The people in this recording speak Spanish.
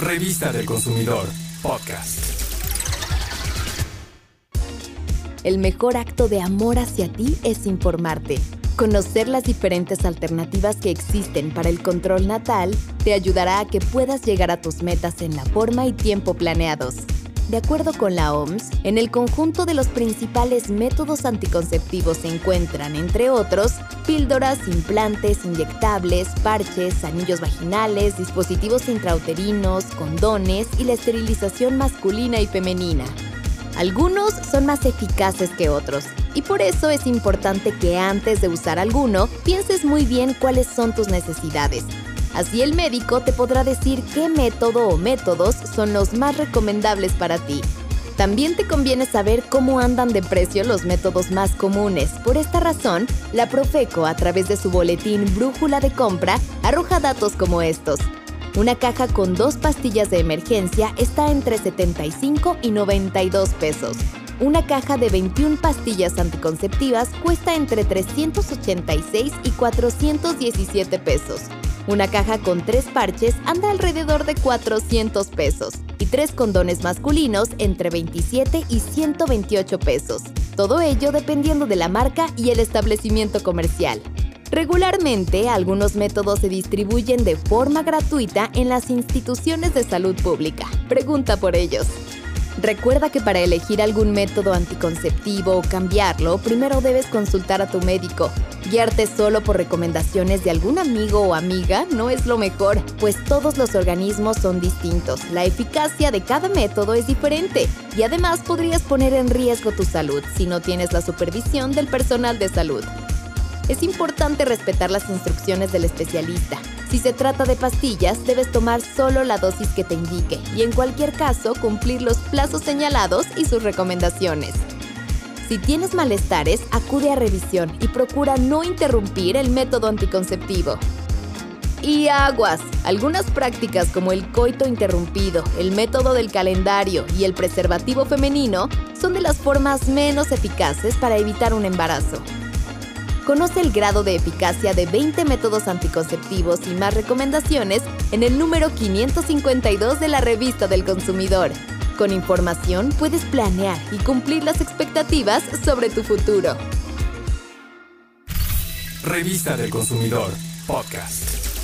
Revista del Consumidor, podcast. El mejor acto de amor hacia ti es informarte. Conocer las diferentes alternativas que existen para el control natal te ayudará a que puedas llegar a tus metas en la forma y tiempo planeados. De acuerdo con la OMS, en el conjunto de los principales métodos anticonceptivos se encuentran, entre otros, píldoras, implantes, inyectables, parches, anillos vaginales, dispositivos intrauterinos, condones y la esterilización masculina y femenina. Algunos son más eficaces que otros, y por eso es importante que antes de usar alguno pienses muy bien cuáles son tus necesidades Así el médico te podrá decir qué método o métodos son los más recomendables para ti. También te conviene saber cómo andan de precio los métodos más comunes. Por esta razón, la Profeco, a través de su boletín Brújula de Compra, arroja datos como estos. Una caja con dos pastillas de emergencia está entre 75 y 92 pesos. Una caja de 21 pastillas anticonceptivas cuesta entre 386 y 417 pesos. Una caja con tres parches anda alrededor de 400 pesos y tres condones masculinos entre 27 y 128 pesos. Todo ello dependiendo de la marca y el establecimiento comercial. Regularmente, algunos métodos se distribuyen de forma gratuita en las instituciones de salud pública. Pregunta por ellos. Recuerda que para elegir algún método anticonceptivo o cambiarlo, primero debes consultar a tu médico. Guiarte solo por recomendaciones de algún amigo o amiga no es lo mejor, pues todos los organismos son distintos. La eficacia de cada método es diferente y además podrías poner en riesgo tu salud si no tienes la supervisión del personal de salud. Es importante respetar las instrucciones del especialista. Si se trata de pastillas, debes tomar solo la dosis que te indique y en cualquier caso cumplir los plazos señalados y sus recomendaciones. Si tienes malestares, acude a revisión y procura no interrumpir el método anticonceptivo. Y aguas, algunas prácticas como el coito interrumpido, el método del calendario y el preservativo femenino son de las formas menos eficaces para evitar un embarazo. Conoce el grado de eficacia de 20 métodos anticonceptivos y más recomendaciones en el número 552 de la revista del consumidor. Con información puedes planear y cumplir las expectativas sobre tu futuro. Revista del consumidor, podcast.